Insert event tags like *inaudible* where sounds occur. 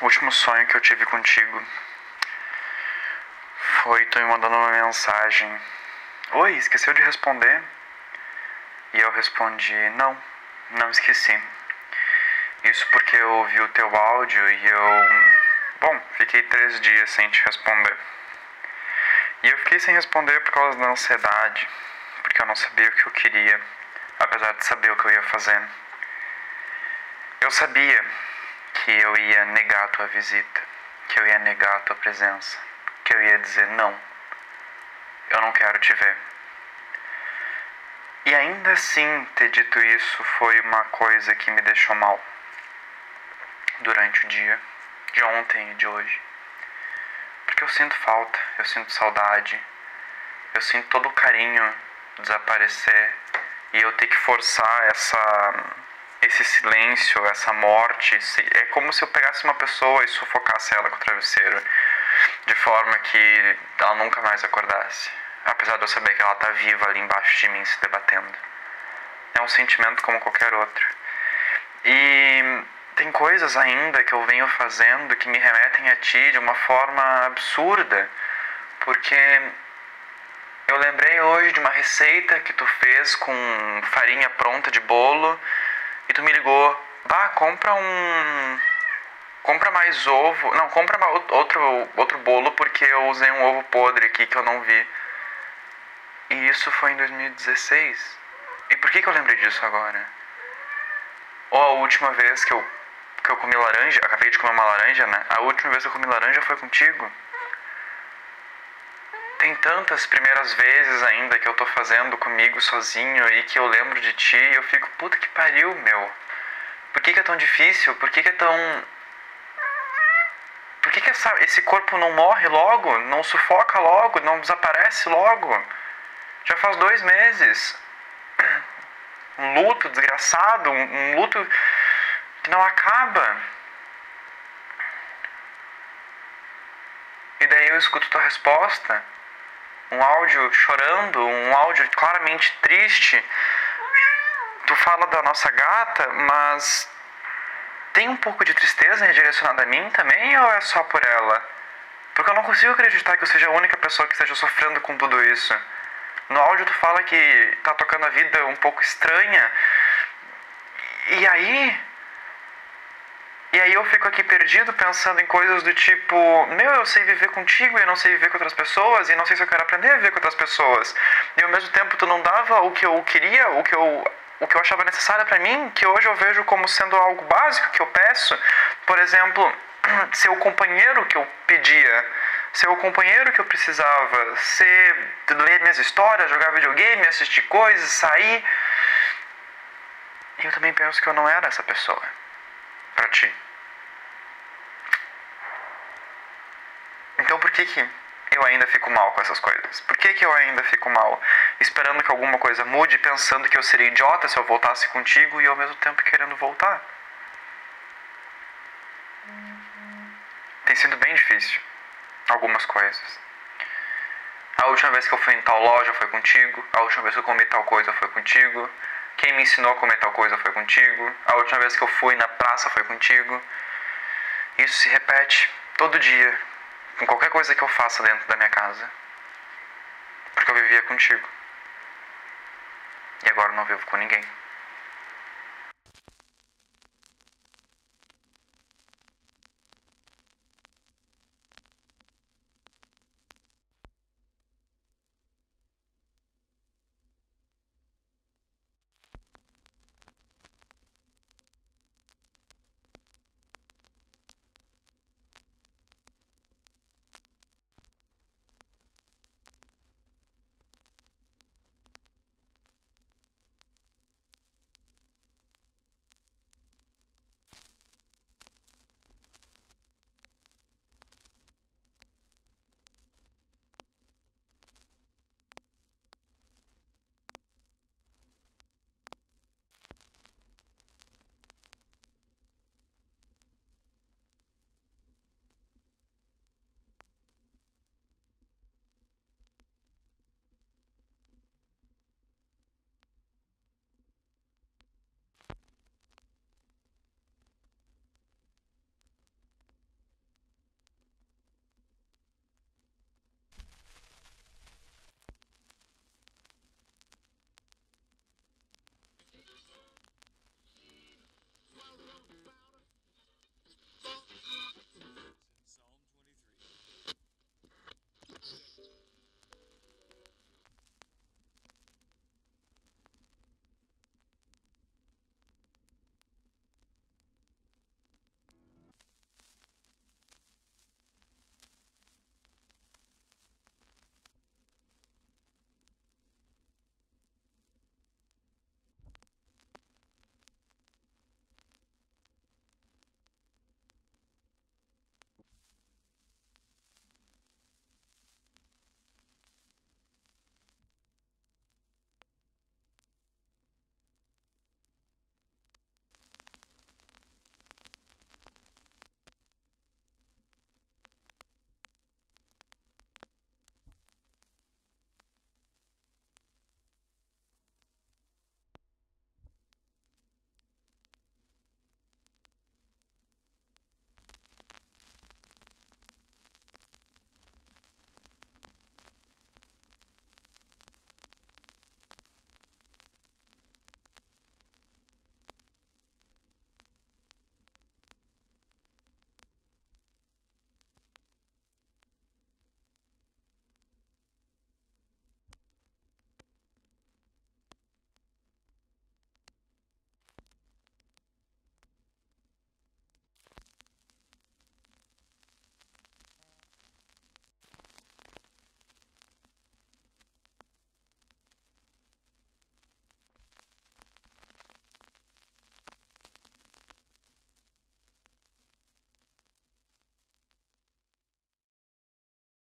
o último sonho que eu tive contigo foi tu me mandando uma mensagem. Oi, esqueceu de responder? E eu respondi: Não, não esqueci. Isso porque eu ouvi o teu áudio e eu. Bom, fiquei três dias sem te responder. E eu fiquei sem responder por causa da ansiedade, porque eu não sabia o que eu queria, apesar de saber o que eu ia fazer. Eu sabia que eu ia negar a tua visita, que eu ia negar a tua presença, que eu ia dizer não, eu não quero te ver. E ainda assim, ter dito isso foi uma coisa que me deixou mal durante o dia, de ontem e de hoje. Porque eu sinto falta, eu sinto saudade, eu sinto todo o carinho desaparecer e eu ter que forçar essa esse silêncio, essa morte, é como se eu pegasse uma pessoa e sufocasse ela com o travesseiro, de forma que ela nunca mais acordasse, apesar de eu saber que ela está viva ali embaixo de mim se debatendo. É um sentimento como qualquer outro. E tem coisas ainda que eu venho fazendo que me remetem a ti de uma forma absurda, porque eu lembrei hoje de uma receita que tu fez com farinha pronta de bolo e tu me ligou, bah, compra um. Compra mais ovo. Não, compra outro, outro bolo porque eu usei um ovo podre aqui que eu não vi. E isso foi em 2016. E por que, que eu lembrei disso agora? Ou a última vez que eu, que eu comi laranja, acabei de comer uma laranja, né? A última vez que eu comi laranja foi contigo. Tantas primeiras vezes ainda que eu tô fazendo comigo sozinho e que eu lembro de ti e eu fico, puta que pariu, meu. Por que, que é tão difícil? Por que, que é tão. Por que, que essa, esse corpo não morre logo? Não sufoca logo? Não desaparece logo? Já faz dois meses. Um luto desgraçado, um, um luto que não acaba. E daí eu escuto tua resposta um áudio chorando, um áudio claramente triste. Tu fala da nossa gata, mas tem um pouco de tristeza direcionada a mim também ou é só por ela? Porque eu não consigo acreditar que eu seja a única pessoa que esteja sofrendo com tudo isso. No áudio tu fala que tá tocando a vida um pouco estranha. E aí, e aí eu fico aqui perdido pensando em coisas do tipo, meu, eu sei viver contigo e eu não sei viver com outras pessoas e não sei se eu quero aprender a viver com outras pessoas. E ao mesmo tempo tu não dava o que eu queria, o que eu o que eu achava necessário para mim, que hoje eu vejo como sendo algo básico que eu peço. Por exemplo, *clears throat* ser o companheiro que eu pedia, ser o companheiro que eu precisava, ser ler minhas histórias, jogar videogame, assistir coisas, sair. E eu também penso que eu não era essa pessoa para ti. Então por que que eu ainda fico mal com essas coisas? Por que que eu ainda fico mal esperando que alguma coisa mude, pensando que eu seria idiota se eu voltasse contigo e ao mesmo tempo querendo voltar? Tem sido bem difícil algumas coisas. A última vez que eu fui em tal loja foi contigo, a última vez que eu comi tal coisa foi contigo, quem me ensinou a comer tal coisa foi contigo. A última vez que eu fui na praça foi contigo. Isso se repete todo dia, com qualquer coisa que eu faça dentro da minha casa. Porque eu vivia contigo. E agora eu não vivo com ninguém.